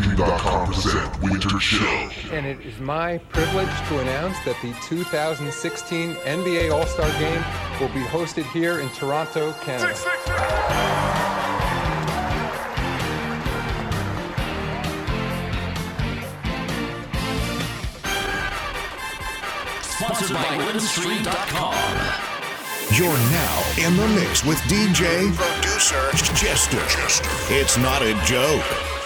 Present Winter Show. And it is my privilege to announce that the 2016 NBA All Star Game will be hosted here in Toronto, Canada. Sponsored by You're now in the mix with DJ producer Jester. It's not a joke.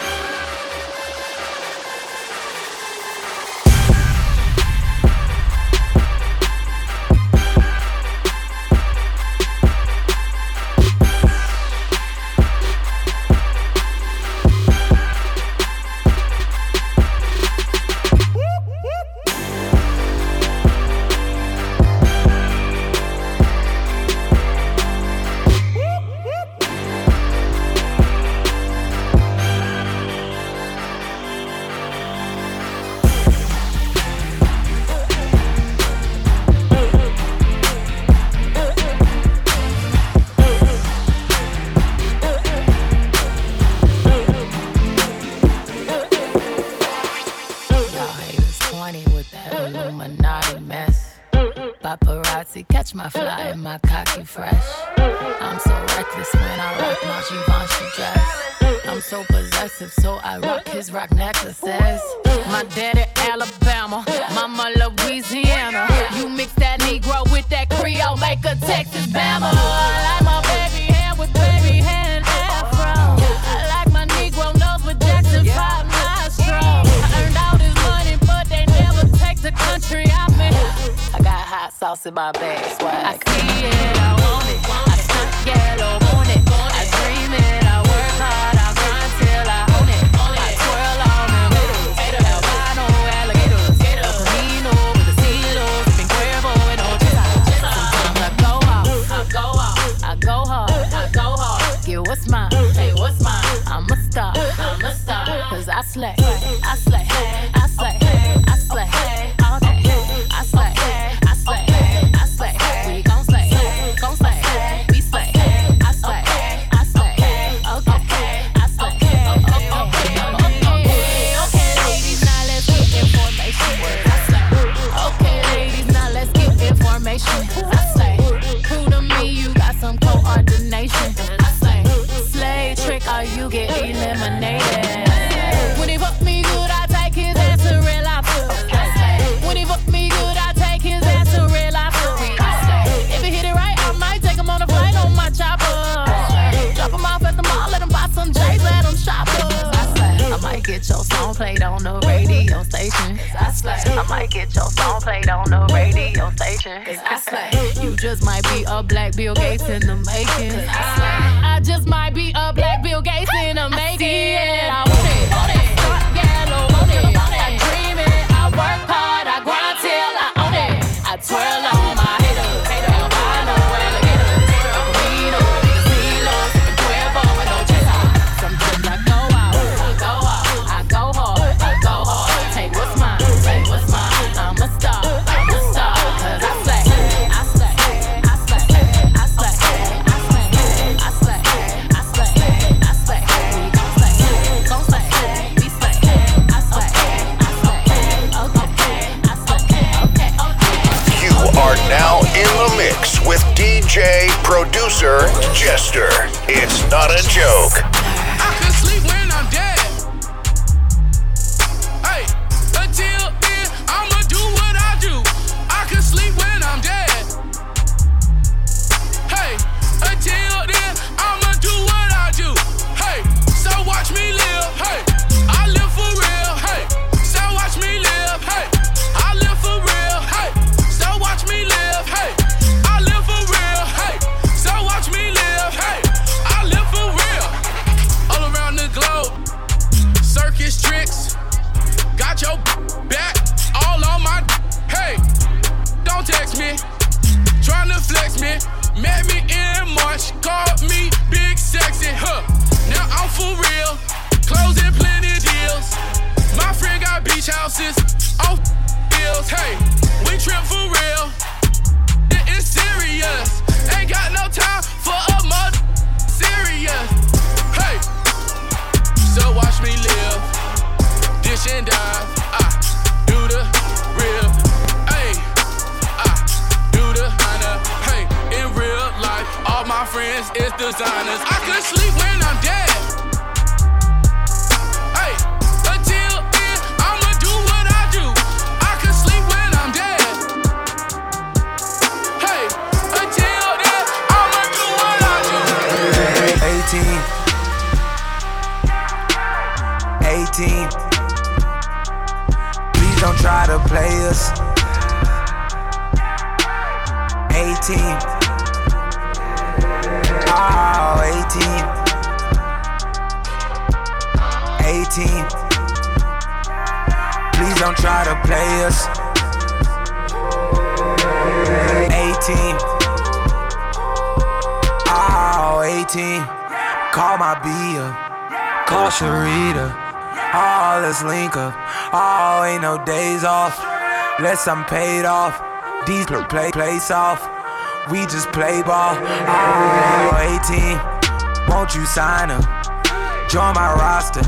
Unless I'm paid off. These play place off. We just play ball. Oh, 18. Won't you sign up? Join my roster.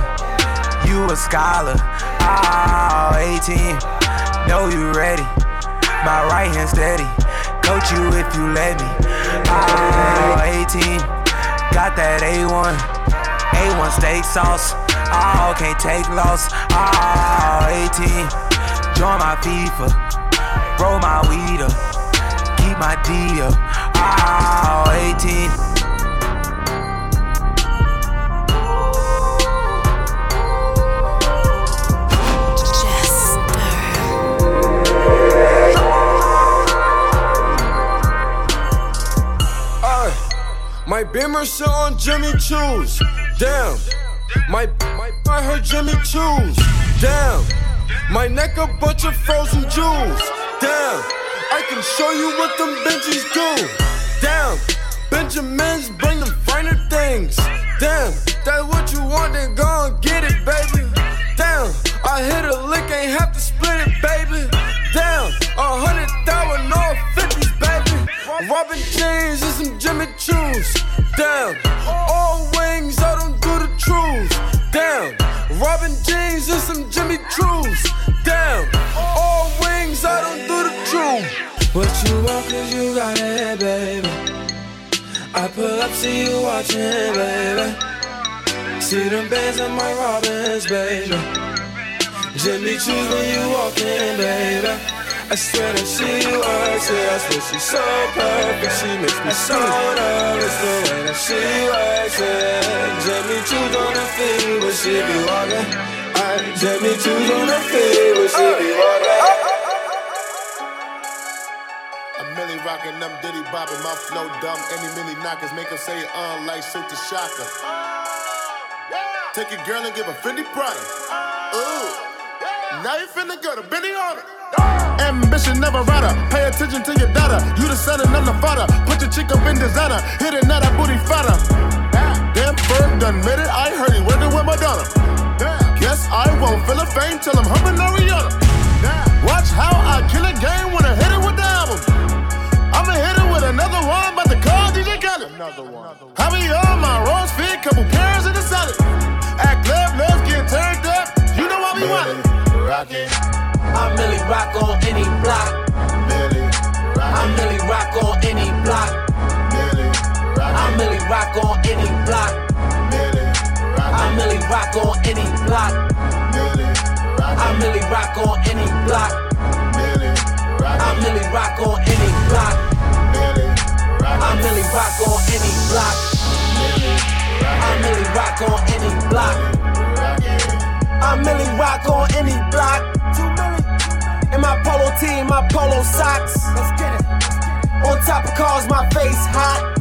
You a scholar. Oh, 18. Know you ready. My right hand steady. Coach you if you let me. Oh, 18. Got that A1. A1 steak sauce. Oh, can't take loss. Oh, 18. Join my FIFA. Roll my weed up. Keep my D up. Oh, 18. Ay, my Beamer sit on Jimmy Choo's. Damn. My, my, I heard Jimmy Choo's. Damn. My neck a bunch of frozen jewels. Damn. I can show you what them Benjis do. Damn. Benjamins bring them finer things. Damn. That's what you want, then go and get it, baby. Damn. I hit a lick, ain't have to split it, baby. Damn. A hundred thousand, no fifties, baby. Robin jeans and some Jimmy Choos. Damn. All wings, I don't do the truths. Damn. Robin jeans and some Jimmy Choos. Damn. All wings, I don't do the truth. What you want, cause you got it, baby. I pull up, see you watching, baby. See them bands on my Robins, baby. Jimmy Choos when you walk in, baby. I swear that she works it. I swear she's so perfect. She makes me so nervous the way that she works it. Jimmy Choos on the feet when she be walking. I Jimmy Choos on the feet when she be walking. I'm Milly rockin' them diddy bopping, my flow dumb. Any mini knockers make them say uh like shoot the shocker. Take your girl and give a Fendi Prada. Ooh, now you finna go to Benny on. Ambition never rider. Pay attention to your data. You the son and I'm the father. Put your chick up in designer. Hit that booty fatter. Damn, Ferg done made it. I heard he working with Madonna. Guess I won't feel a fame till I'm humping. Rock on any block. I'm Milly Rock on any block. I'm Milly Rock on any block. I'm Milly Rock on any block. I'm Milly Rock on any block. I'm Milly Rock on any block. I'm Milly Rock on any block. I'm Milly Rock on any block. I'm Milly Rock on any block. Two Milly. In my polo tee, my polo socks. Let's get it. On top of cars, my face hot.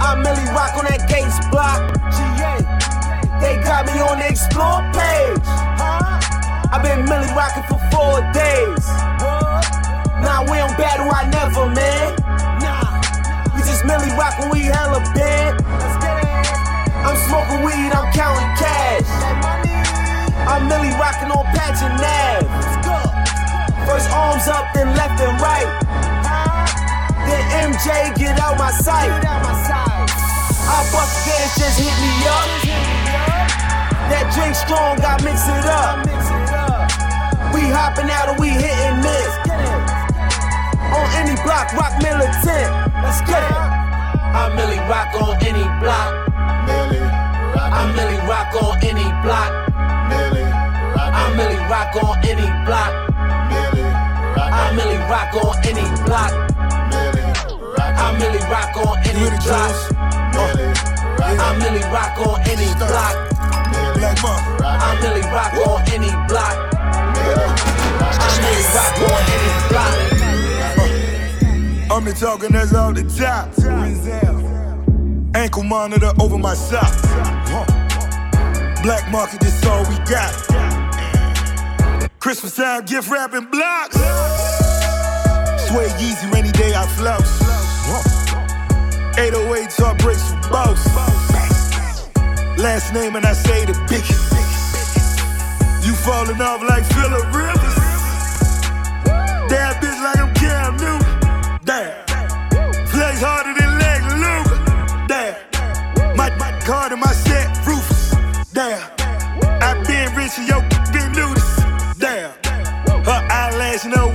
I'm Milly Rock on that Gates block. GA. They got me on the explore page. I've been Milly rocking for four days. Nah, we don't battle, I never, man. Nah, we just Milly rock when we hella bad. I'm smoking weed, I'm counting cash. I'm Milly rocking on Patch and Nav. First arms up, then left and right. Then MJ get out my sight. I bust dance, just hit me up. That drink strong, I mix it up. We hopping out and we hitting this. On any block, rock militant. Let's get it. I Milly rock on any block. I Milly rock on any block. I Milly rock on any block. I Milly rock on any block. I Milly rock on any block. I Milly rock on any block. I Milly rock on any block. I Milly rock on any block. I'm the talking that's off the top. Ankle monitor over my socks. Black market, this all we got. Christmas time gift wrapping blocks. Sway Yeezy, rainy day I flouse. 808 heartbreaks for boss. Last name and I say the biggest. You falling off like Philip Rivers. Damn bitch like I'm Cam Newton. Damn. Plays harder than Lex Luger. Damn. My, my card and my set Rufus. Damn. I been rich and yo been nudist. Damn. Her eyelash no.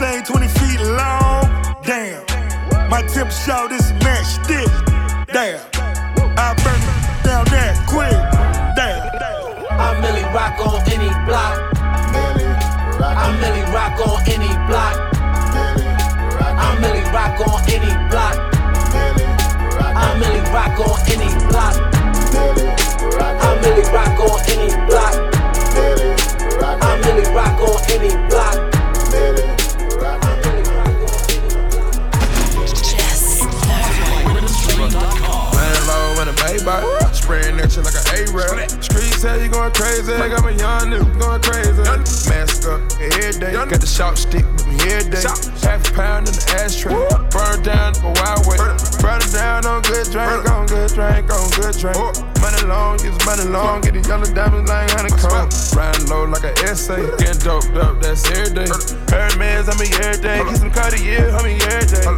My 20 feet long. Damn. My temp shot is match stick. Damn. I burn down that quick. Damn. I Milly rock on any block. I Milly rock on any block. I Milly rock on any block. I Milly rock on any block. I Milly rock on any block. I Milly rock on any block. A spraying that shit like an A-Rap. Streets say you going crazy, I got me young nigga going crazy. Mask up every day, got the sharp stick with me every day. Half a pound in the ashtray, burn down the wild way. Burn it. Down on good drink, on good drink, on good drink. Money long, use money long, get these yellow diamonds like honeycomb. Riding low like an essay, getting doped up, that's every day. Hermes, I me every day, get some Cartier, homie every day.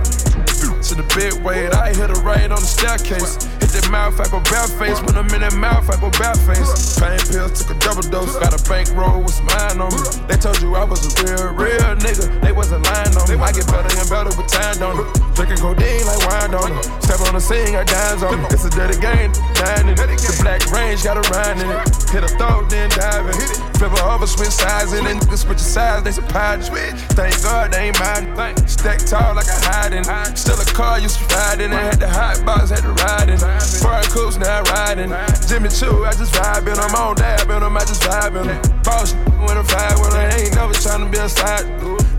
To the big weight, I hit a right on the staircase. Hit that mouth, I go bare face. When I'm in that mouth, I go bare face. Pain pills, took a double dose. Got a bankroll with some iron on me. They told you I was a real, real nigga. They wasn't lying on me. I get better and better with time on it. Drinking codeine like wine on it. Step on the scene, got dimes on it. It's a dirty game, dying. The black range got a rhyme in it. Hit a throw, then dive in it. Flip her over, switch sides in it. Niggas switch sides, they surprised. Thank God they ain't mine. Stack tall like a hiding. Still a car, used to ride in it. Had the hot box, had to ride in. Foreign coops, now riding. Jimmy Choo, I just vibing. I'm on dab in them, I just vibing. Boss when I vibe with her, ain't never tryna be a side.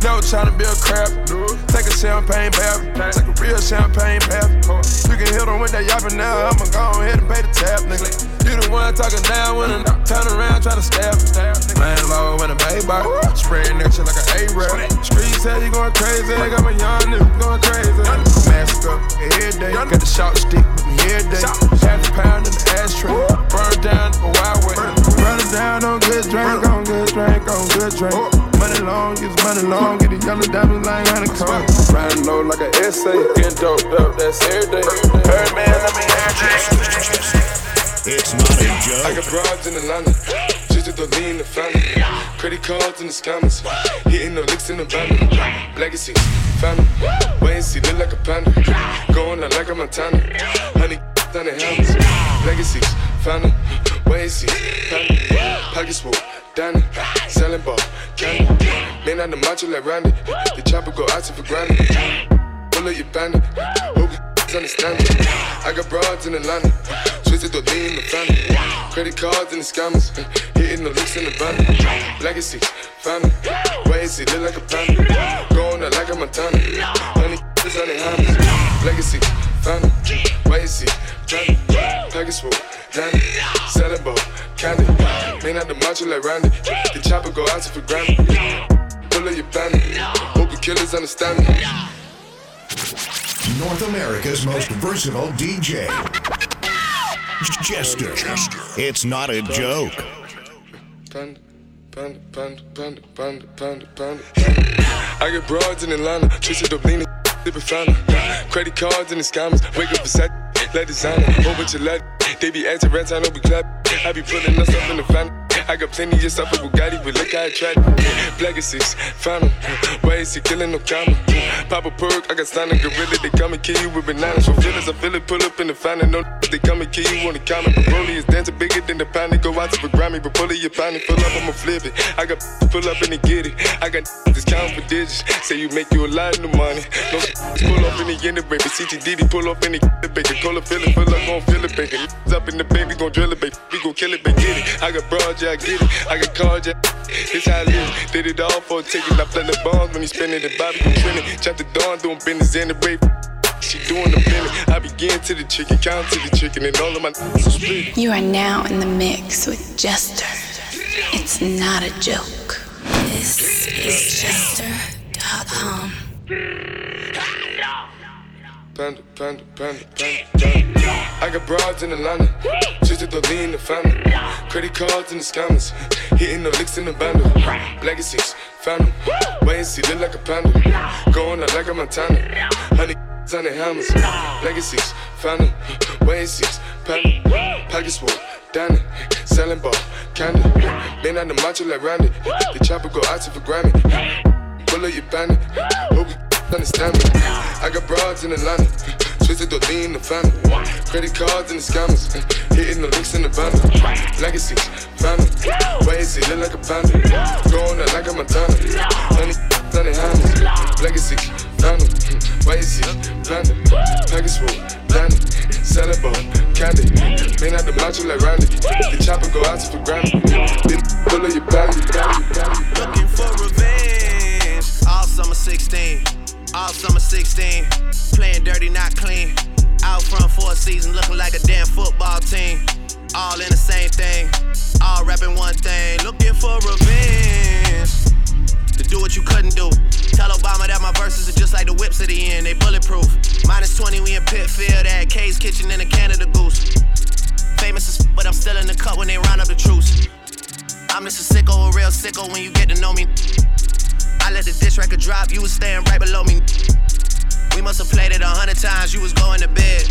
Never tryna be a crap. Take a champagne bath. Take a real champagne bath. You can hit them with that yapping now. I'ma go ahead and pay the tab, nigga. You the one talking down when I turn around, try to stab. Laying low in a baby, spraying that shit like an A-Rap. Streets say you going crazy, got my young nigga going crazy. Mask up every day, got the sharp stick with me every day. Half a pound in the ashtray, burn down the wild way. Burn it down on good drink, on good drink, on good drink. Oh. Money long, use money long, get the yellow diamonds like honeycomb. Riding low like an essay, getting doped up, that's every day. Hermes, I mean every day. It's not a joke. I got broads in Atlanta, just to lean the family. Credit cards in the scammers, hitting the licks in the van. Legacy, family, wait and see, look like a panda. Going out like a Montana, honey, on the helmets. Legacies, family, wait and see, family. Pockets full, Danny, selling ball, candy. Man on the macho like Randy, the chopper go out to for granted. Pull up your bandit, hope you understand me. I got broads in Atlanta. Twisted the lean in the family. Credit cards and the scammers. Hitting the looks in the van. Legacy, family. Why is he look like a panda? Going out like a Montana. Honey, is on the hammers. Legacy, family. Why is he Johnny? Package full, Danny. Selling ball, candy. Man out the macho like Randy. The chopper go out to for granted. Pull up your bandit. Hope the killers understand me. North America's most versatile DJ. Jester. It's not a joke. Panda, panda, panda, panda, panda, panda. I get broads in Atlanta, twisted up leaning, sipping fountain. Credit cards and the scammers, wake up beside, let designer, bunch of let, They be acting I know we clap. I be putting us up in the fan. I got plenty of stuff with Bugatti, but look how I tried. Black is six, found him. Why is he killing no comma? Pop a perk, I got signed a gorilla. They come and kill you with bananas for feelings. I feel it, pull up in the fountain. No, they come and kill you on the comment. Broly is dancing bigger than the pound. They go out to the Grammy, but pull your pound. and Fill up, I'ma flip it. I got pull up and they get it. I got discount for digits. Say you make you a lot of money. No, pull up in the end, of baby. CTD, pull up in the baby. Cola fill it, fill up, gon' fill it, baby. Up in the baby, gon' drill it, baby. We gon' kill it, baby. Get it. I got broad, yeah, I get it. I got cards, yeah. It's how I live. Did it all for a ticket. I play the bombs when he spinning the Bobby gon' trending. Chop the dawn, doing business in the rape. She doing the billing. I begin to the chicken, count to the chicken, and all of my split. You are now in the mix with Jester. It's not a joke. This is Jester.com. Panda, panda, panda, panda, panda. I got broads in Atlanta, just to lean in the family. Credit cards in the scammers, hitting the licks in the bundle. Legacies, found them. Wait and see, look like a panda. Going out like a Montana. Honey, the hammers. Legacies. Wait and see, panda. Pockets down it. Selling ball, candy. Been on the macho like Randy. The chopper go out for Grammy. Pull up your bandit. Hope you understand me. I got broads in Atlanta, twisted to lean the family. Credit cards and the scammers, hitting the links in the bundle. Legacies, family, ways it look like a panda. Going out like a Montana. Honey, honey, hammers. Legacies, ways it, panda. Package full. Selling ball, candy. Man out the macho like Randy. The chopper go out to for Grammy. Then pull up your body. Looking for revenge. All summer 16. All summer 16, playing dirty, not clean. Out front for a season, looking like a damn football team. All in the same thing, all rapping one thing. Looking for revenge. Do what you couldn't do. Tell Obama that my verses are just like the whips at the end, they bulletproof. Minus 20, we in Pitfield at Kay's Kitchen in a Canada Goose. Famous as but I'm still in the cut when they round up the troops. I'm just a sicko, a real sicko when you get to know me. I let the diss record drop, you was staying right below me. We must have played it a hundred times, you was going to bed.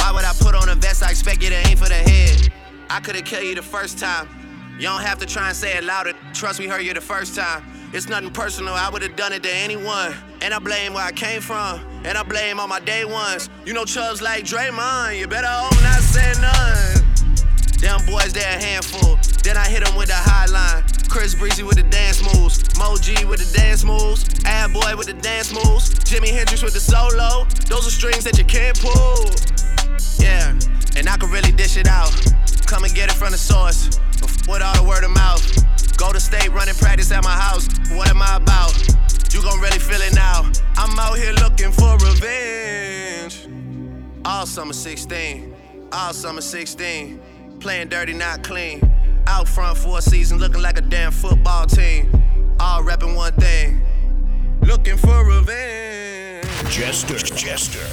Why would I put on a vest? I expect you to aim for the head. I could've killed you the first time. You don't have to try and say it louder. Trust me, heard you the first time. It's nothing personal, I would've done it to anyone. And I blame where I came from, and I blame all my day ones. You know Chubbs like Draymond, you better hope not say none. Them boys, they a handful. Then I hit them with the high line. Chris Breezy with the dance moves. Mo G with the dance moves. Ad Boy with the dance moves. Jimi Hendrix with the solo. Those are strings that you can't pull. Yeah, and I can really dish it out. Come and get it from the source. With all the word of mouth. Golden State, running practice at my house. What am I about? You gon' really feel it now. I'm out here looking for revenge. All summer 16. All summer 16. Playing dirty, not clean. Out front for a season, looking like a damn football team. All repping one thing. Looking for revenge. Jester, Jester.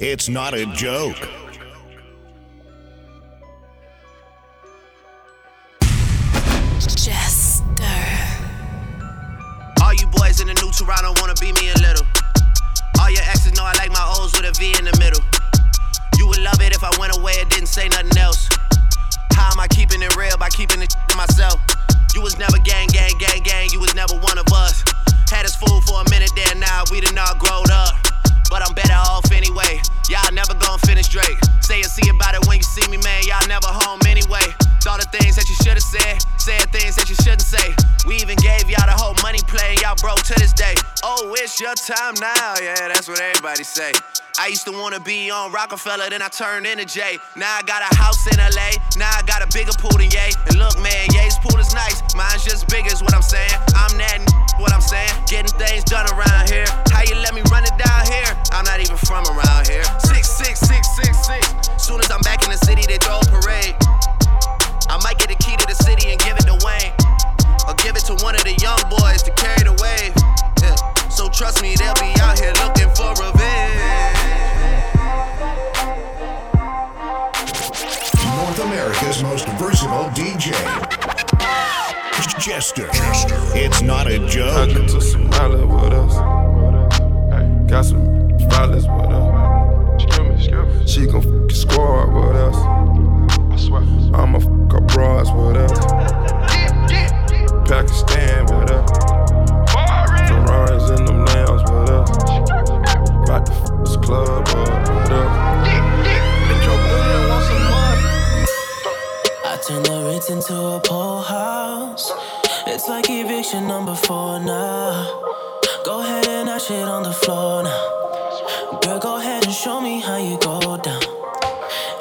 It's not a joke. Jester. In the new Toronto wanna be me a little. All your exes know I like my O's with a V in the middle. You would love it if I went away and didn't say nothing else. How am I keeping it real by keeping it to myself? You was never gang, gang, gang, gang. You was never one of us. Had us fooled for a minute there, now we done all growed up. Your time now, yeah, that's what everybody say. I used to wanna be on Rockefeller, then I turned into Jay. Now I got a house in LA, now I got a bigger pool than Ye. And look, man, Ye's pool is nice, mine's just bigger, is what I'm saying. I'm that what I'm saying, getting things done around here. How you let me run it down here? I'm not even from around here. Six, six, six, six, six. Soon as I'm back in the city, they throw a parade. I might get the key to the city and give it to Wayne. Or give it to one of the young boys Trust me, they'll be out here looking for revenge. North America's most versatile DJ. Jester. Jester. It's not a joke. I took some with us. Got some violence with us. She gon' fucking squad with us. I swear. I'ma fuck up bras with us. Pakistan with us. Rock the club up. I turn the Ritz into a poor house. It's like eviction number four now. Go ahead and I shit on the floor now. Girl, go ahead and show me how you go down.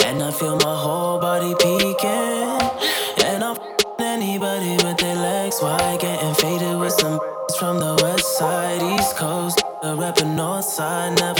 And I feel my whole body peeking. Rapping north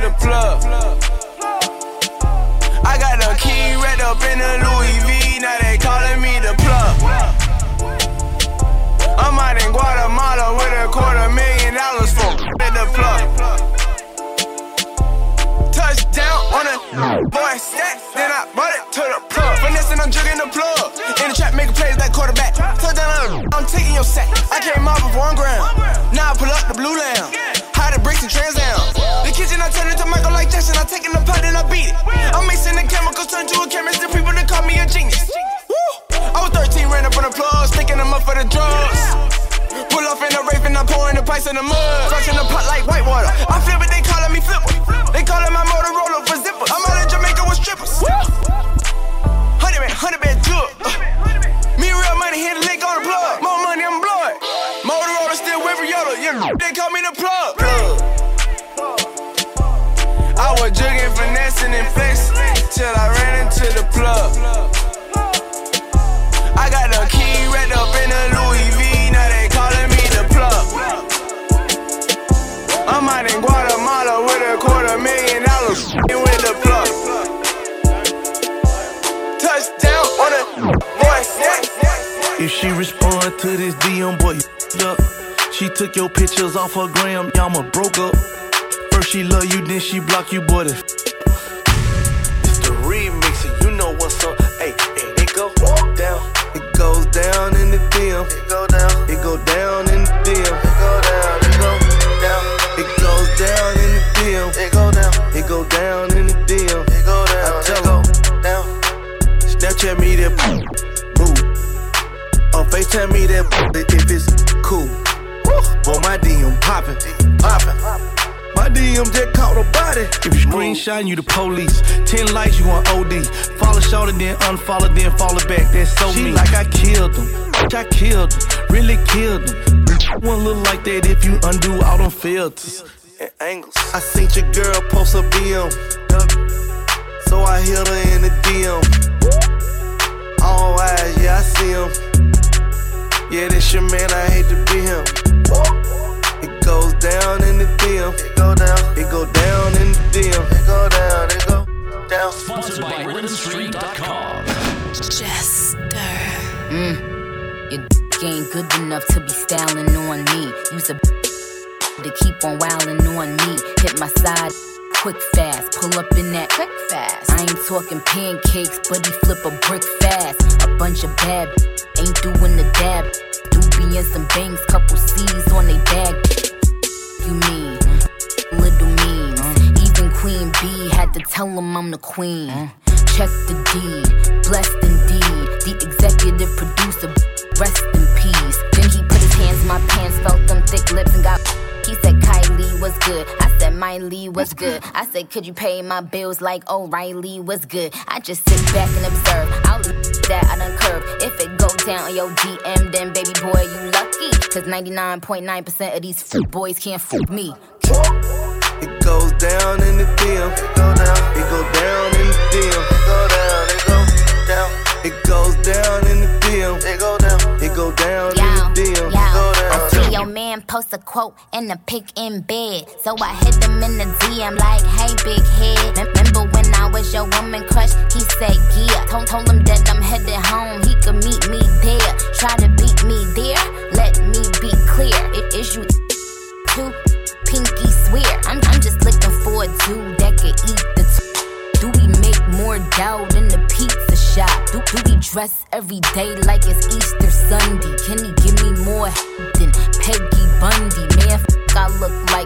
the plug. I got the key wrapped up in a Louis V, now they calling me the plug. I'm out in Guatemala with a quarter million dollars for the plug. Touchdown on a boy stack, then I brought it to the plug. Finessing, I'm jugging the plug. In the trap, making plays like quarterback. Touchdown, on I'm taking your sack. I came off of one ground. Now I pull up the blue lamb. Bricks and trans down. The kitchen, I turn it to Michael like Jackson. I take in the pot and I beat it. I'm mixing the chemicals, turn to a chemist. The people that call me a genius. Woo! I was 13, ran up on the plug, sticking them up for the drugs. Pull off in the rape and I'm pouring the pipes in the mud. Flushing the pot like white water. I flip it, they calling me flipper. They calling my Motorola for zipper. I'm out in Jamaica with strippers. Honey man, honey man, good. Uh, me real money, hit a lick on the plug. More money, I'm blood. They call me the plug. I was jugging, finessing, and flexing till I ran into the plug. I got the key wrapped up in a Louis V, now they calling me the plug. I'm out in Guatemala with a quarter million dollars with the plug. Touchdown on a boy. If she respond to this DM, boy, up. She took your pictures off her gram, y'all broke up. First she love you, then she block you, boy. It's the remix, and you know what's up. Hey, hey, it go down. It goes down in the DM. It go down. It go down in the DM. It go down. It go down. It goes down in the DM. It go down. It go down in the DM. It go down. I tell her down. Snapchat me that boo. Or FaceTime me that if it's cool. Boy, my DM poppin', poppin'. My DM just caught a body. If you screenshot, you the police. Ten likes, you on OD. Follow short and then unfollow, then follow back. That's so she mean. like I killed him. I killed him. Really killed him. One look like that if you undo all them filters and angles. I seen your girl post a BM. So I hit her in the DM. All eyes, yeah, I see him. Yeah, this your man, I hate to be him. It goes down in the DM. It go down. It go down in the DM. It go down. It go down. Sponsored by RhythmStreet.com. Jester. Mm. Your d- ain't good enough to be styling on me. Use a to keep on wildin' on me. Hit my side. Quick fast, pull up in that quick fast. I ain't talking pancakes, but he flip a brick fast. A bunch of bad ain't doing the dab. Doobie and some bangs, couple C's on they bag. You mean little means? Even Queen B had to tell him I'm the queen. Check the deed, blessed indeed. The executive producer, rest in peace. Then he put his hands in my pants, felt them thick lips, and got. He said Kylie was good. I said Miley was good. I said, could you pay my bills like oh, O'Reilly was good? I just sit back and observe. I'll that I done curve. If it go down on your DM, then baby boy, you lucky. Cause 99.9% of these f- boys can't fool me. It goes down in the DM. It go down. It go down in the DM. It go down. It go down. It goes down in the DM. It go down. It go down in the DM. It go down. Your man post a quote and a pic in bed. So I hit them in the DM like, hey, big head. Remember when I was your woman crush? He said, yeah. Told, told him that I'm headed home. He could meet me there. Try to beat me there. Let me be clear. It is you too. Pinky swear. I'm, I'm just looking for a dude that could eat the t- Do we make more dough than the pizza shop? Do, do we dress every day like it's Easter Sunday? Can he give me more Peggy Bundy? Man, I look like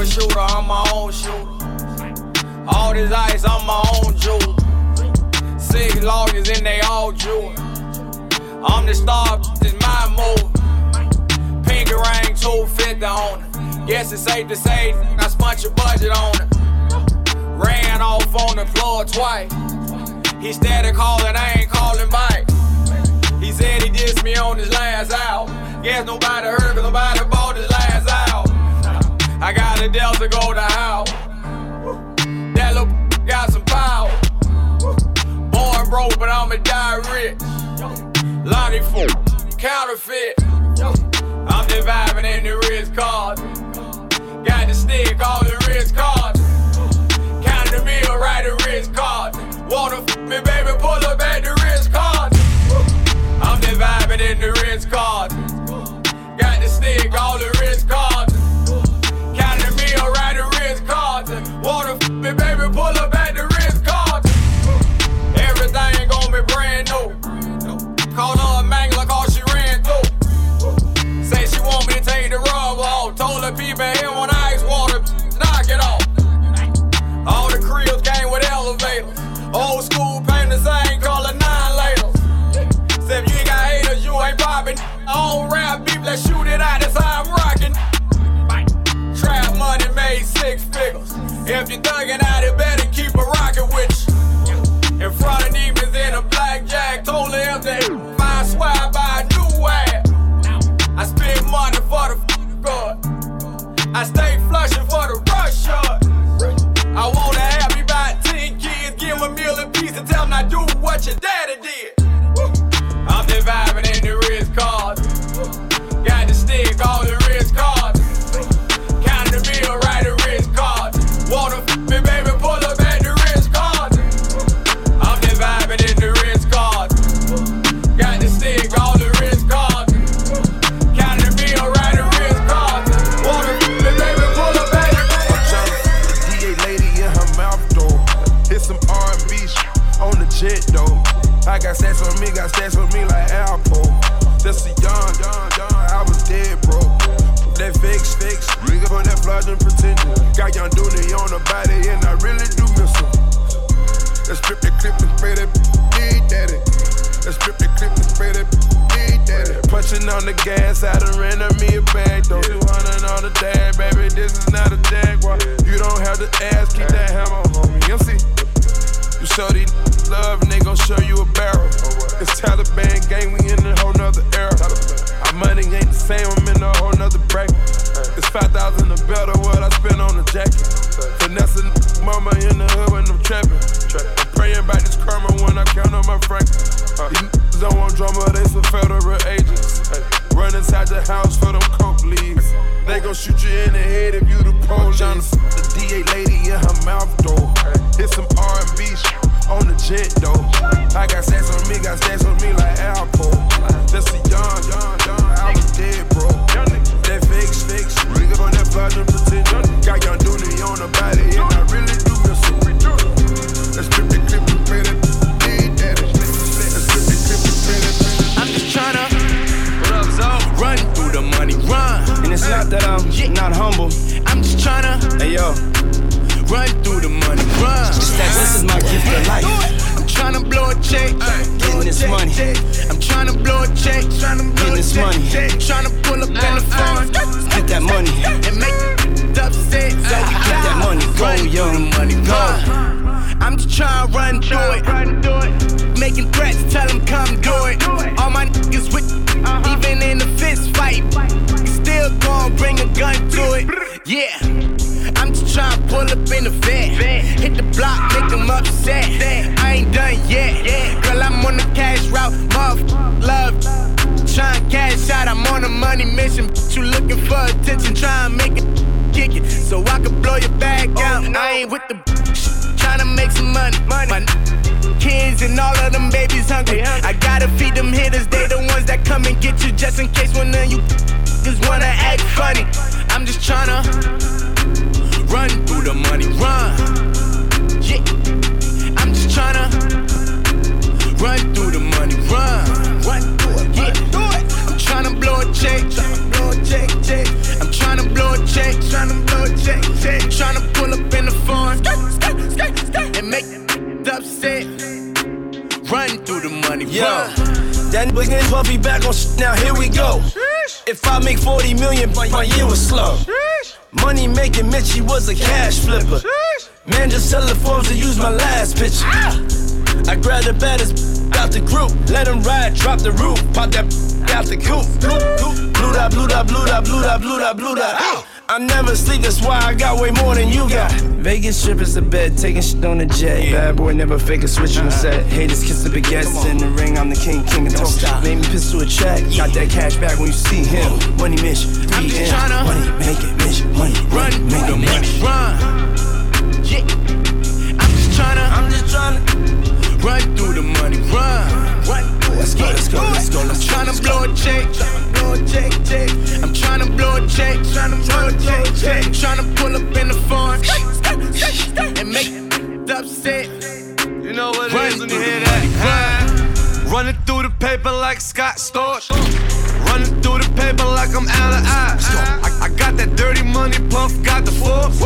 a shooter, I'm my own shooter. All this ice, I'm my own jeweler. Six lawyers and they all jeweler. I'm the star, this my move. Pinky ring, 250 on it. Guess it's safe to say I spent your budget on it. Ran off on the floor twice. He steady calling, I ain't calling back. He said he dissed me on his last out. Guess nobody heard, cause nobody bought his last. I got a Delta go to how. That little got some power. Born broke, but I'ma die rich. Lonnie fool, counterfeit. I'm just vibing in the Ritz card. Got the stick all the Ritz cards. Counting the meal, right the Ritz card. Wanna f me, baby, pull up at the Ritz card. I'm just vibing in the Ritz card. If you're thugging out of bed. up in the vet. Hit the block, make them upset. I ain't done yet. Girl, I'm on the cash route. Muff, love. Tryin' cash out, I'm on a money mission. You looking for attention, try and make it kick it so I can blow your bag oh, out. Oh, no. I ain't with the trying to make some money. money. My kids and all of them babies hungry. hungry. I gotta feed them hitters, they the ones that come and get you just in case one of you niggas wanna act funny. I'm just tryna run through the money, run. Yeah, I'm just tryna run through the money, run. Run through it, yeah, do it. I'm tryna blow a check, tryna blow a check, check. I'm tryna blow a check, tryna blow a check, check. Tryna pull up in the farm and make upset. Run through the money, run. yeah. run. That nigga is puffy back on shit, now here we go. If I make 40 million, my year was slow. Money making Mitchie was a cash flipper. Man, just sell the forms and use my last picture. I grab the baddest out the group, let him ride, drop the roof, pop that out the coop. Blue dot, blue dot, blue dot, blue dot, blue dot, blue dot. I never sleep, that's why I got way more than you got. Vegas trip is the bed, taking shit on the jet. Bad boy never fake a switch on the set. Uh-huh. Haters kiss the baguettes in the ring. I'm the king, king of talk shit. Made me pistol a check. Got that cash back when you see him. Money mission, I'm just tryna money make it mission, money run make it the money, run. Yeah. I'm just tryna, I'm just tryna run through the money, run. Run. Let's go, let's go, let's go, let's go. I'm tryna blow a check, blow a check, check. I'm tryna blow a check, tryna blow a check, check. Tryna pull up in the phone and make it upset. You know what it is when you hear that? Run. Running through the paper like Scott Storch. Running through the paper like I'm Allen Ives. I, I got that dirty money, Puff got the force.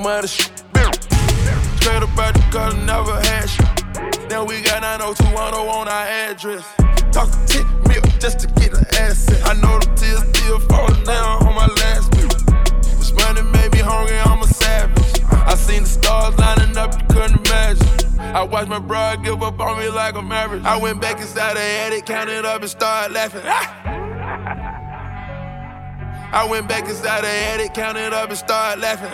Money, shit. Straight about the gutter, never had shit. Now we got 90210 on our address. Talking 10 mil just to get an asset. I know the tears still falling down on my last bill. This money made me hungry, I'm a savage. I seen the stars lining up, you couldn't imagine. I watched my bro give up on me like I'm average. I went back inside the attic, counted up and started laughing. I went back inside the attic, counted up and started laughing.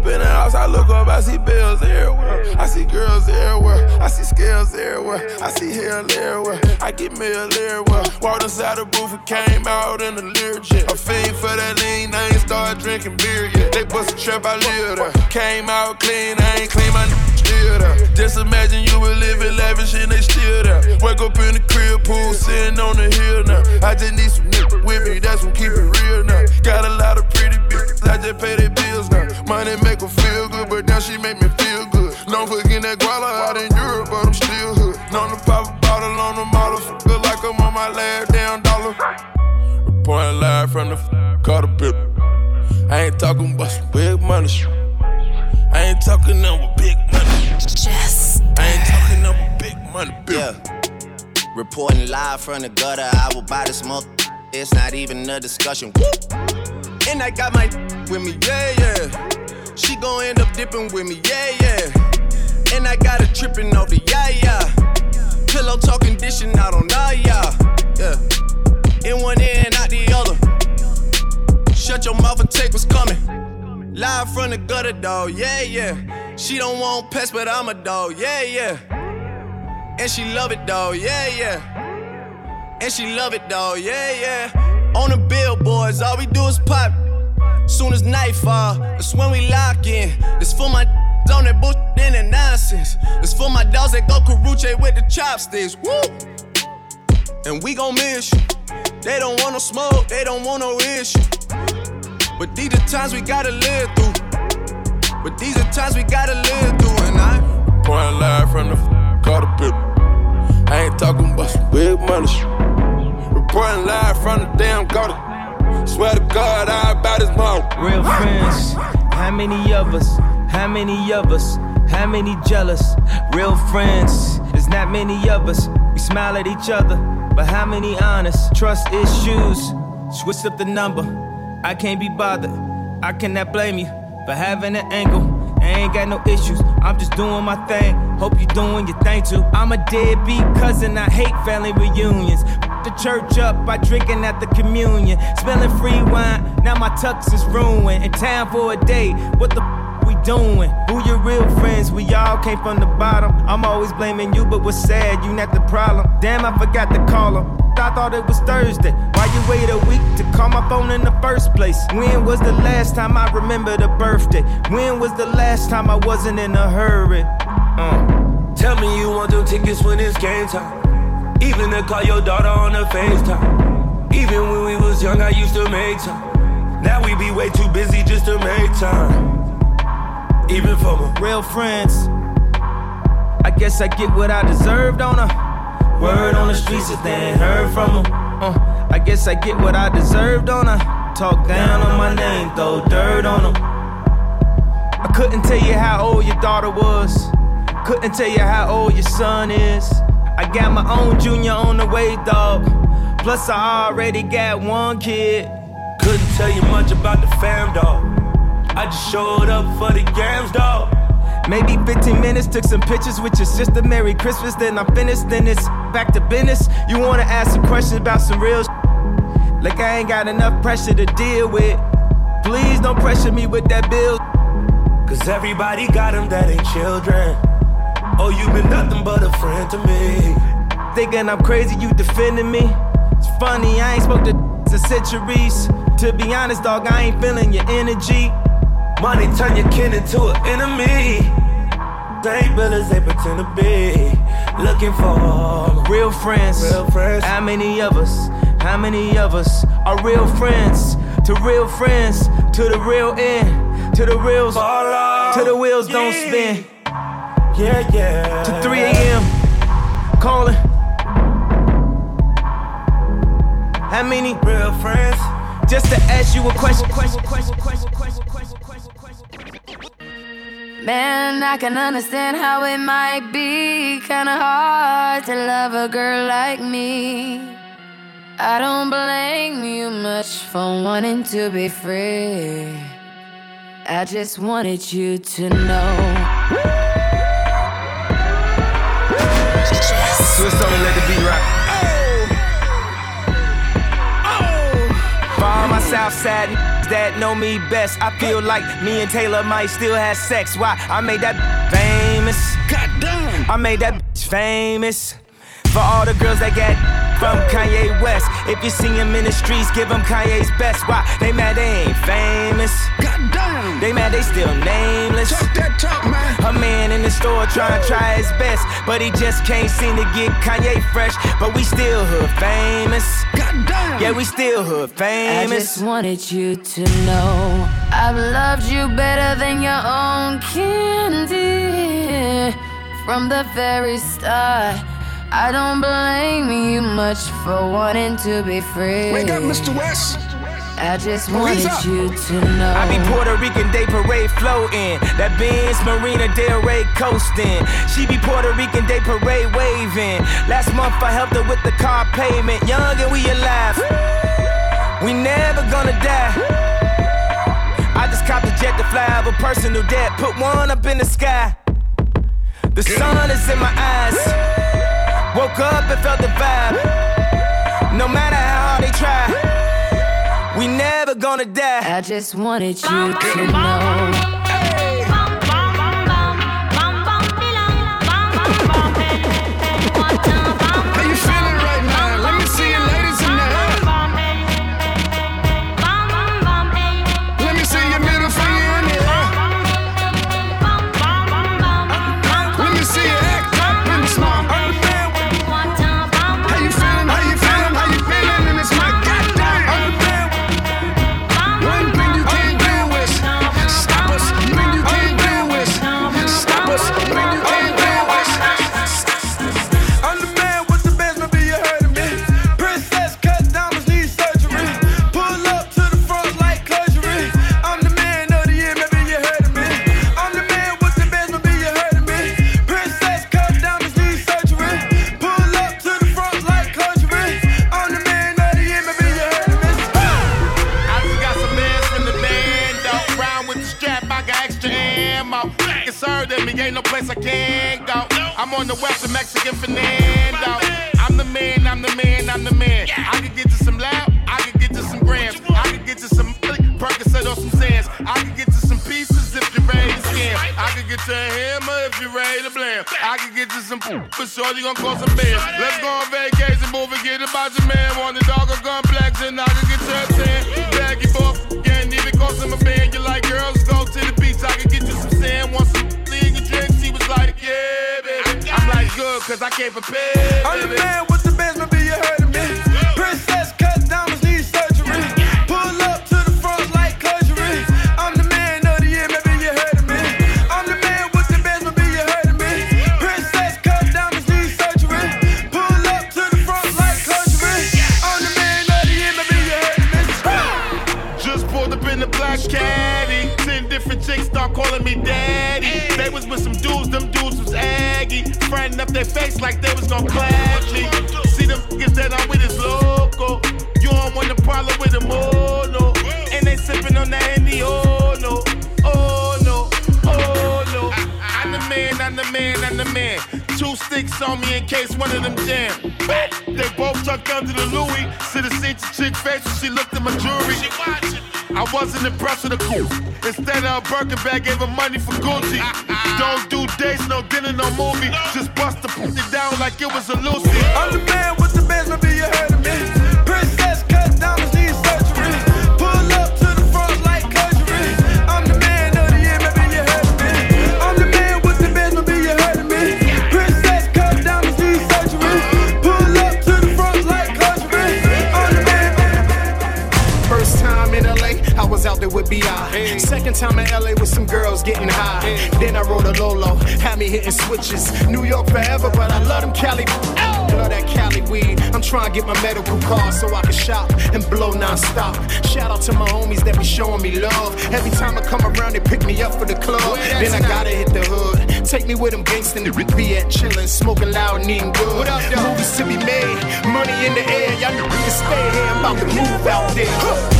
Up in the house, I look up, I see bills everywhere. I see girls everywhere, I see scales everywhere. I see hair everywhere, I get mail everywhere. Walked inside the booth and came out in the Learjet. A fiend for that lean, I ain't started drinking beer yet. They bust a trap, I live there. Came out clean, I ain't clean, my n- still there. Just imagine you were living lavish and they still there. Wake up in the crib, pool, sitting on the hill now. I just need some niggas with me, that's what keep it real now. Got a lot of pretty bitches, I just pay their bills now. Money make her feel good, but now she make me feel good. Don't forget that guala out in Europe, but I'm still hood. Known to pop a bottle on the motherfucker like I'm on my last damn dollar. Reporting live from the Carter pit. I ain't talking about some big money. shit. I ain't talking about big money. Just I ain't talking about big money, big Yeah. Reporting live from the gutter, I will buy this month. It's not even a discussion. Woo! And I got my with me, yeah, yeah. She gon' end up dipping with me, yeah, yeah. And I got her tripping the yeah, yeah. Pillow talking, dishing out on nah, yeah. Yeah. In one ear and out the other. Shut your mouth and take what's coming. Live from the gutter, dog, yeah, yeah. She don't want pets, but I'm a dog, yeah, yeah. And she love it, though, yeah, yeah. And she love it, though, yeah, yeah. On the billboards, all we do is pop. Soon as nightfall, that's when we lock in. This for my on that bullshit and that nonsense. This for my dogs that go caruche with the chopsticks. Woo! And we gon' miss you. They don't want no smoke, they don't want no issue. But these are times we gotta live through. But these are times we gotta live through, and I. Pouring live from the Carter pit. I ain't talking about some big money. Reporting live from the damn gutter. Swear to God, I about his mouth. Real friends, how many of us? How many of us? How many jealous? Real friends, there's not many of us. We smile at each other, but how many honest? Trust issues, switch up the number. I can't be bothered. I cannot blame you for having an angle. Ain't got no issues. I'm just doing my thing. Hope you doing your thing too. I'm a deadbeat cousin. I hate family reunions. the church up by drinking at the communion. Smelling free wine, now my tux is ruined. In town for a day, what the we doing? Who your real friends? We all came from the bottom. I'm always blaming you, but what's sad, you not the problem. Damn, I forgot to call him. I thought it was Thursday. Why you wait a week to call my phone in the first place? When was the last time I remembered a birthday? When was the last time I wasn't in a hurry? Uh. Tell me you want them tickets when it's game time. Even to call your daughter on the FaceTime. Even when we was young, I used to make time. Now we be way too busy just to make time. Even for my real friends. I guess I get what I deserved on her. Word on the streets if they ain't heard from them. Uh, I guess I get what I deserved on her. Talk down on my name, throw dirt on them. I couldn't tell you how old your daughter was. Couldn't tell you how old your son is. I got my own junior on the way, dog. Plus, I already got one kid. Couldn't tell you much about the fam, dog. I just showed up for the games, dog. Maybe 15 minutes, took some pictures with your sister. Merry Christmas, then I'm finished. Then it's back to business. You wanna ask some questions about some real sh- Like I ain't got enough pressure to deal with. Please don't pressure me with that bill. Cause everybody got them that ain't children. Oh, you been nothing but a friend to me. Thinking I'm crazy, you defending me. It's funny, I ain't spoke to in centuries. To be honest, dog, I ain't feeling your energy. Money turn your kin into an enemy. Same villas they pretend to be. Looking for real friends. Real friends. How many of us? How many of us are real friends? To real friends, to the real end, to the reals, to the wheels yeah. don't spin. Yeah, yeah. To 3 a.m. calling. How many real friends? Just to ask you a question. Man, I can understand how it might be kinda hard to love a girl like me. I don't blame you much for wanting to be free. I just wanted you to know. Swiss on let the beat rock. Oh, oh. For all my Southside that know me best, I feel like me and Taylor might still have sex. Why? I made that famous. Goddamn. I made that famous. For all the girls that got from Kanye West. If you see him in the streets, give him Kanye's best. Why? They mad they ain't famous. Goddamn. They mad they still nameless. Talk that talk, man. A man in the store trying to try his best, but he just can't seem to get Kanye fresh. But we still hood famous. Goddamn. Yeah, we still hood famous. I just wanted you to know I've loved you better than your own candy from the very start. I don't blame you much for wanting to be free. Wake up, Mr. West. I just wanted you to know. I be Puerto Rican Day Parade floating. That Benz Marina Del Rey coasting. She be Puerto Rican Day Parade waving. Last month I helped her with the car payment. Young and we alive. We never gonna die. I just copped a jet to fly over personal debt. Put one up in the sky. The sun is in my eyes. Woke up and felt the vibe. No matter how hard they try, we never gonna die. I just wanted you to know. Of a Birkin bag, gave her money for Gucci. Don't do dates, no dinner, no movie. Just bust the pussy down like it was a Lucy. I'm the man with the bands, maybe you heard of me. Was out there with B.I. Second time in LA with some girls getting high. Then I rode a Lolo, had me hitting switches. New York forever, but I love them Cali. Love that Cali weed. I'm trying to get my medical card so I can shop and blow non-stop. Shout out to my homies that be showing me love. Every time I come around, they pick me up for the club. Then I gotta hit the hood. Take me with them gangsta to be at chillin', smoking loud and eating good. Movies to be made, money in the air. Y'all know we can stay here. I'm about to move out there. Stay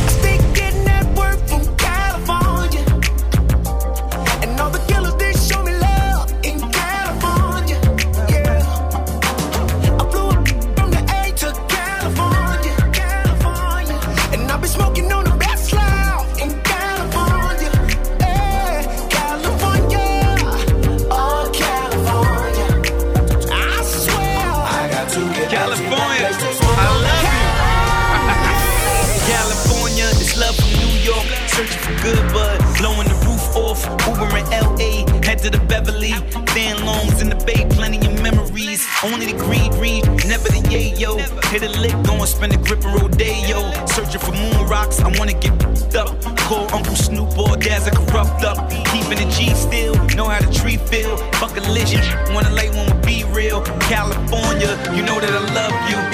yayo. Hit a lick, go and spend a grip and rodeo. Searching for moon rocks, I wanna get up. Call Uncle Snoop or Daz a Kurupt up. Keeping the G still, know how the tree feel. Fuck a legend, wanna lay one with be real. California, you know that I love you.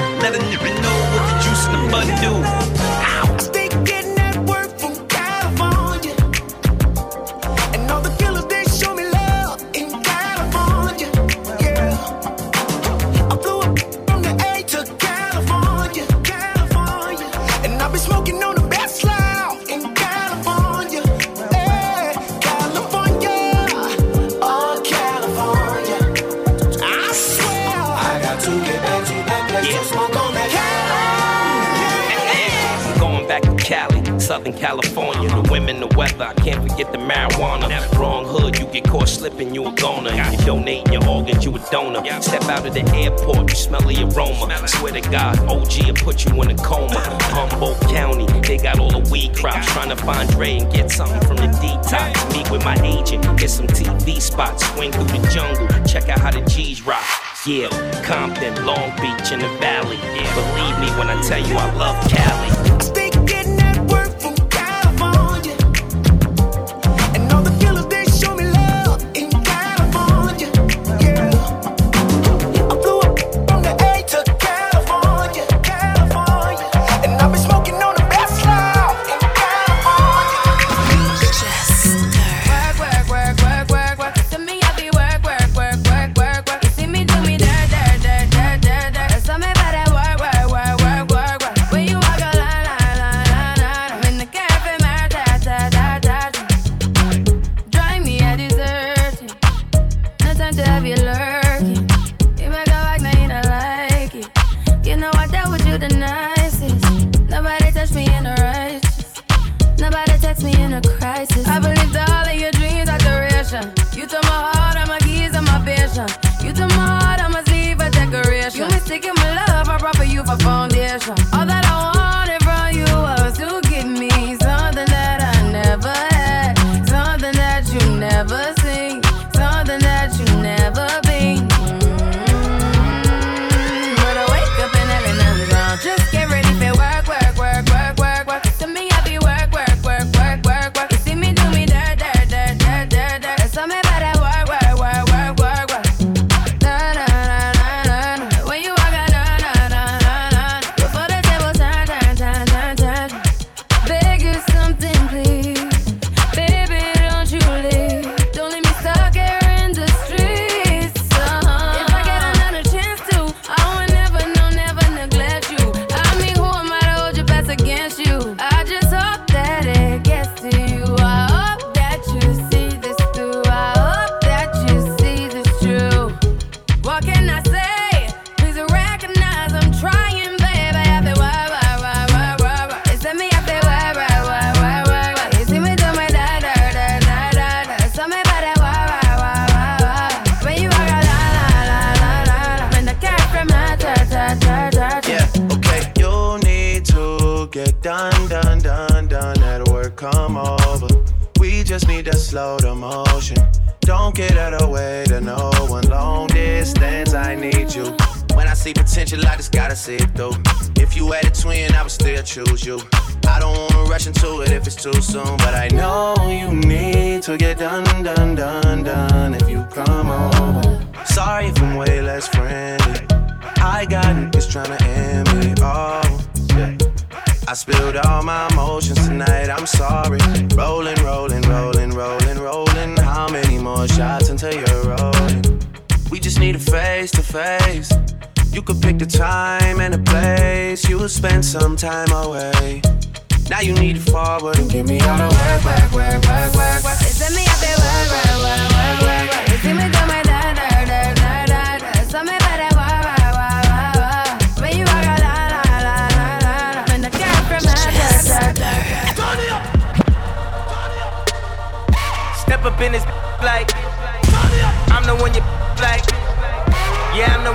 Southern California, the women, the weather, I can't forget the marijuana. Wrong hood, you get caught slipping, you a goner. You donate your organs, you a donor. Step out of the airport, you smell the aroma. Swear to God, OG will put you in a coma. Humboldt County, they got all the weed crops. Trying to find Dre and get something from the detox. Meet with my agent, get some TV spots. Swing through the jungle, check out how the G's rock. Yeah, Compton, Long Beach, in the Valley. Yeah, believe me when I tell you I love Cali.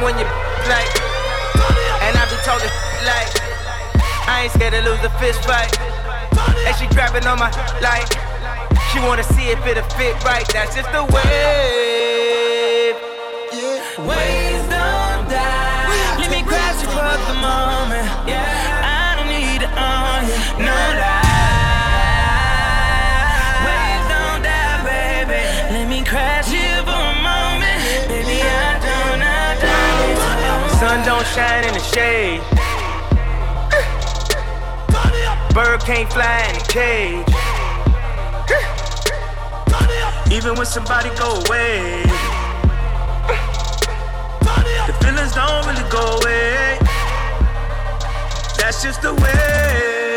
when you like. And I be talking like. I ain't scared to lose a fist fight. And she grabbing on my like. She wanna see if it'll fit right. That's just the way. Yeah. Wave. Shine in the shade. Bird can't fly in a cage. Even when somebody go away, the feelings don't really go away. That's just the way.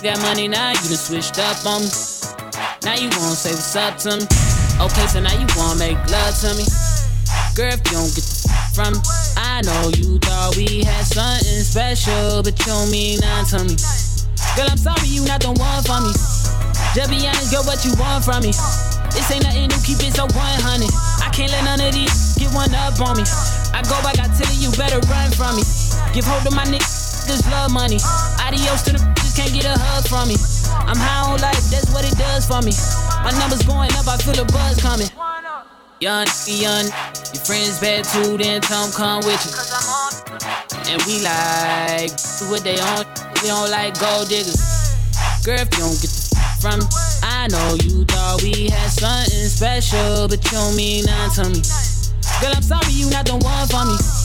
It got money, now you done switched up on me. Now you wanna say what's up to me. Okay, so now you wanna make love to me. Girl, if you don't get the f- from me, I know you thought we had something special, but you don't mean nothing to me. Girl, I'm sorry you not the one for me. Just be honest, girl, what you want from me? This ain't nothing new, keep it so 100. I can't let none of these get one up on me. I go back, I tell you, you better run from me. Give hold to my niggas, love money. Adios to the can't get a hug from me. I'm high on life, that's what it does for me. My numbers going up, I feel a buzz coming. Young, young, your friends bad too, then 'em come with you. And we like what they on, we don't like gold diggers. Girl, if you don't get the from me, I know you thought we had something special, but you don't mean nothing to me. Girl, I'm sorry you not the one for me.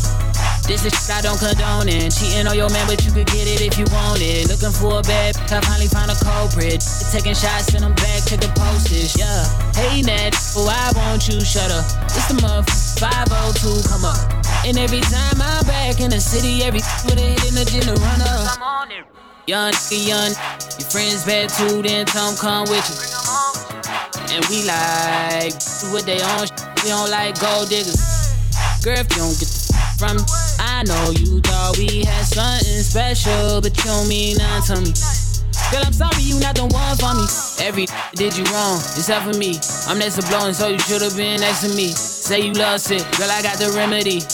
This is shit I don't condone it. Cheating on your man, but you could get it if you want it. Looking for a bad, I finally found a culprit. Taking shots, send them back, check the postage, yeah. Hey, Nat, oh, I want you, shut up. It's the month 502, come up. And every time I'm back in the city, every with a hit in the gym to run up. Young, young, your friends bad too, then 'em come with you. And we like what they on, we don't like gold diggers. Girl, if you don't get the from me, I know you thought we had something special, but you don't mean nothing to me. Girl, I'm sorry you not the one for me. Every did you wrong, except for me. I'm next to blowing, so you should've been next to me. Say you love sick, girl, I got the remedy.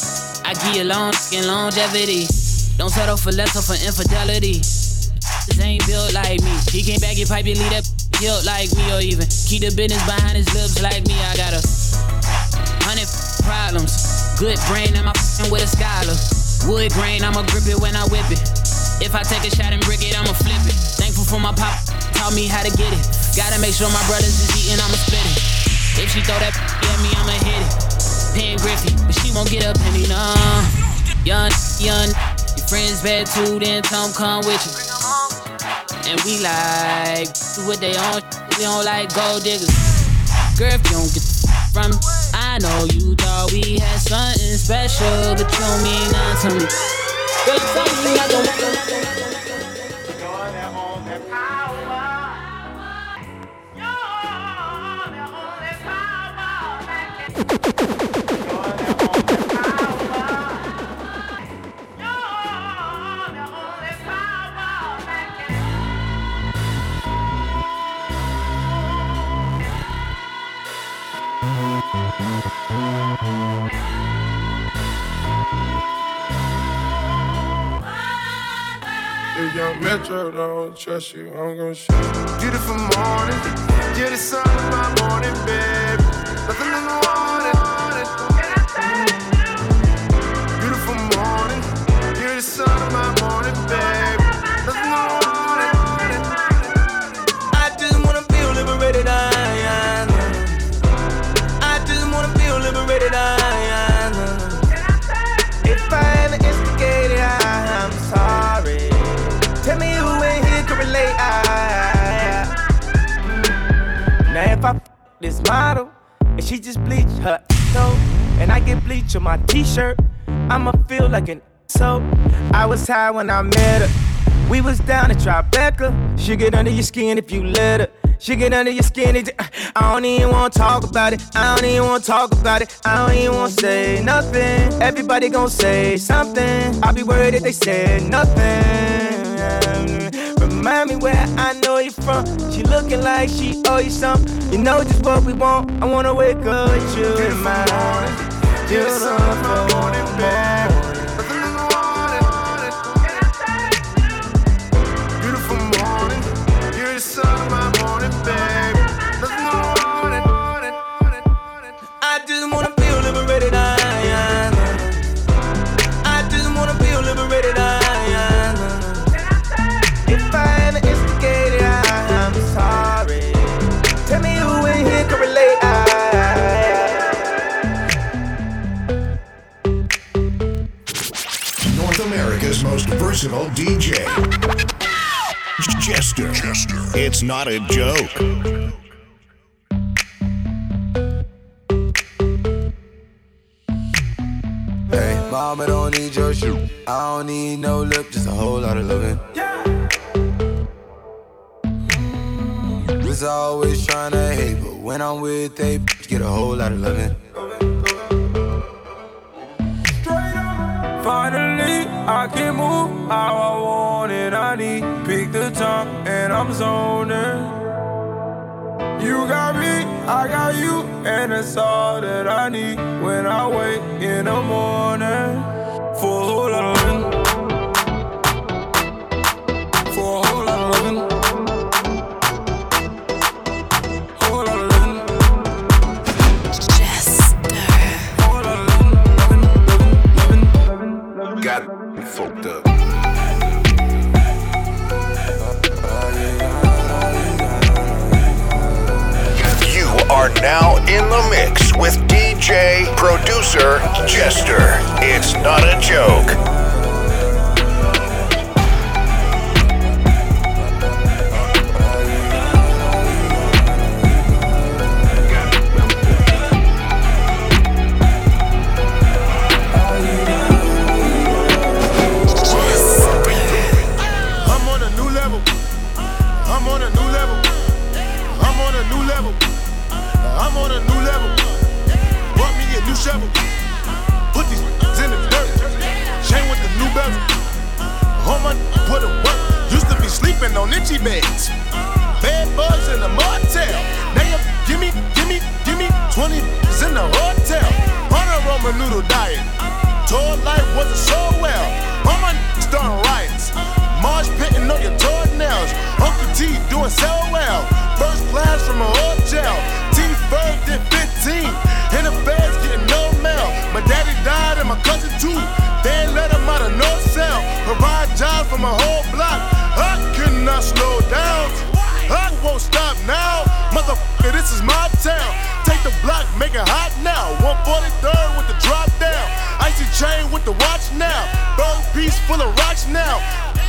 I give you long and longevity. Don't settle for less or for infidelity. This ain't built like me. He can't back your pipe, you leave that guilt like me, or even keep the business behind his lips like me. I got a hundred problems. Good brain, I'm a with a scholar. Wood grain, I'ma grip it when I whip it. If I take a shot and brick it, I'ma flip it. Thankful for my pop, taught me how to get it. Gotta make sure my brothers is eating, I'ma split it. If she throw that at me, I'ma hit it. Ken Griffey, but she won't get a penny, nah. Young, young, your friends bad too, then 'em come with you. And we like what they on, we don't like gold diggers. Girl, if you don't get from I know you thought we had something special, but you mean nothing to me. Girl, I'm sorry you not the one. If young Metro don't trust you, I'm gonna shoot. Beautiful morning, you're the sun of my morning, babe. Nothing in the morning. Beautiful morning, you're the sun of my morning, this model and she just bleached her toe and I get bleach on my t-shirt, I'ma feel like an so. I was high when I met her. We was down at Tribeca. She get under your skin if you let her. She get under your skin. It, I don't even wanna talk about it. I don't even wanna talk about it. I don't even wanna say nothing. Everybody gon' say something. I'll be worried if they said nothing. Remind me where I know you from. She looking like she owe you something. You know just what we want. I wanna wake up with you in my morning, babe. Jester. Jester. It's not a joke. Hey, mama don't need your shoe. I don't need no lip, just a whole lot of loving. Haters always trying to hate, but when I'm with they get a whole lot of loving. Finally, I can move how I want it. I need pick the time and I'm zoning. You got me, I got you, and it's all that I need when I wake in the morning. For loving. Are now in the mix with DJ, producer, Jester. It's not a joke. I put it work. Used to be sleeping on itchy beds. Bed bugs in the motel. Now you give me, give me, give me 20 in the hotel. On a Ramen noodle diet. Told life wasn't so well. All my starting riots. Marsh pitting on your toenails. Uncle T doing so well. First class from a hotel. T Ferg did 15. In the feds getting no mail. My daddy died and my cousin too. They ain't let him out of no cell. Provide jobs for my whole block. I cannot slow down. I won't stop now. Motherfucker, this is my town. Take the block, make it hot now. 143rd with the drop down. Icy chain with the watch now. Bird piece full of rocks now.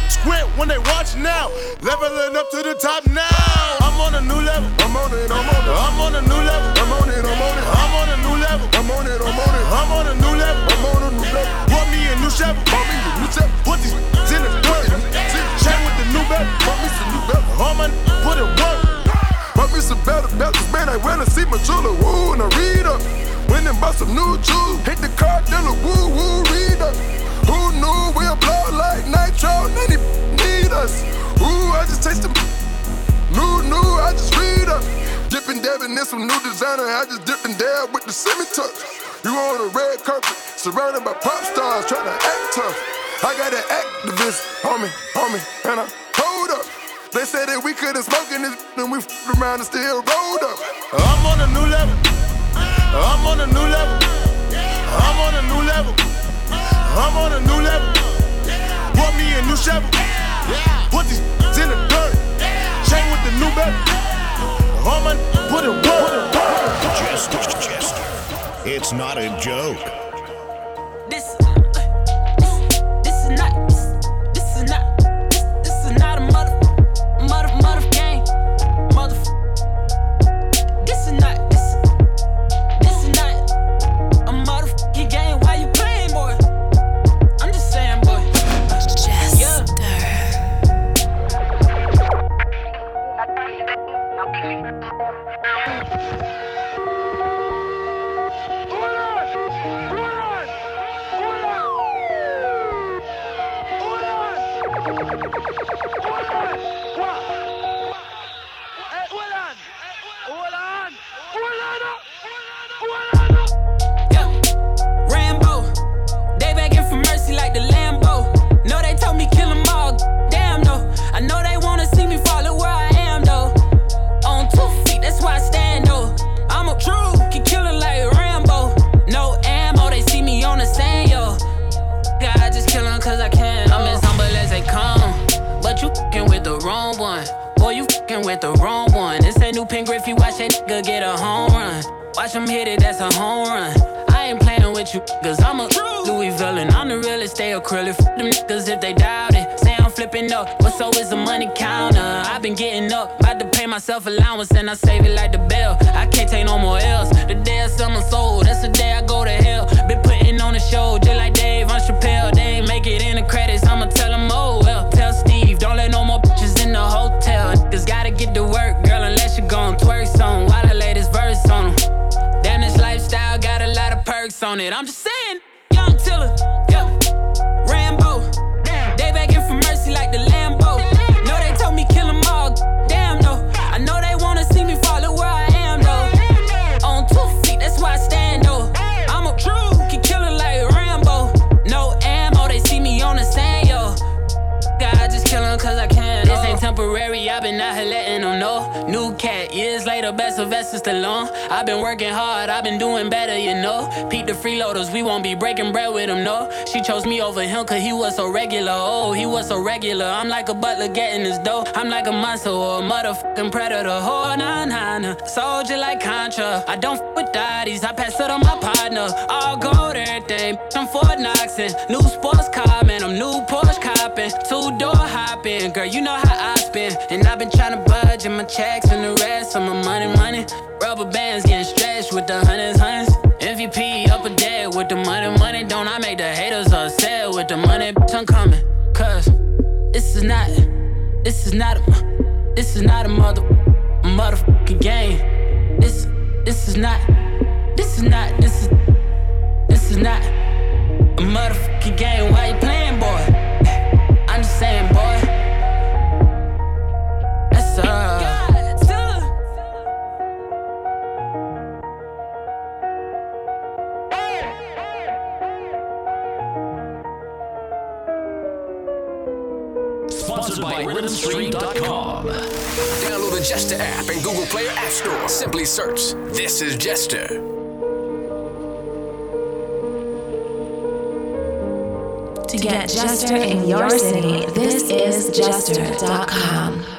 Squint when they watch now. Leveling up to the top now. I'm on a new level. I'm on it, I'm on it. I'm on a new level. I'm on it, I'm on it. I'm on a new level. I'm on it, I'm on it. I'm on a new level. I'm on a new level. Bought me a new shovel. Bought me a new shovel. Put these in the dirt. Chain with the new belt. Bought me some new belt. All my put it work. Bought me some better belts, man. I went to see my jeweler, woo, and I read up. Went and bought some new jewels, hit the car dealer, woo, woo, read up. Who knew we'll blow like nitro? None need us. Ooh, I just taste them. New, new, I just read up. Dipping, dabbing in some new designer. I just dip and dab with the semi touch. You on a red carpet, surrounded by pop stars, trying to act tough. I got an activist, homie, homie, and I hold up. They said that we couldn't smoke in this, and we f- around and still rolled up. I'm on a new level. I'm on a new level. I'm on a new level. I'm on a new level. Brought me a new shovel. Put these in the dirt. Chain with the new belt. Put it. Jester, Jester. It's not a joke. Best Sylvester Stallone. I've been working hard, I've been doing better, you know. Pete the freeloaders, we won't be breaking bread with him, no. She chose me over him cause he was so regular, oh, he was so regular. I'm like a butler getting his dough. I'm like a monster or a motherfucking predator, oh, nah, nah, nah. Soldier like Contra, I don't f with daddies, I pass it on my partner. All gold, everything, I'm Fort Knox and new sports car, man, I'm new Porsche copping. Two door hopping, girl, you know how I spin. And I've been trying to budge in my checks and the rest of my money, money. Rubber bands getting stretched with the hundreds, hundreds. MVP up a dead with the money, money. Don't I make the haters upset with the money, bitch, I'm coming. Cause this is not, this is not a, this is not a mother, motherfucking game. This, this is not, this is not, this is, this is not a motherfucking game. Why you Sponsored by RhythmStream.com. Download the Jester app in Google Play or App Store. Simply search This is Jester. To get Jester in your city, this is Jester.com.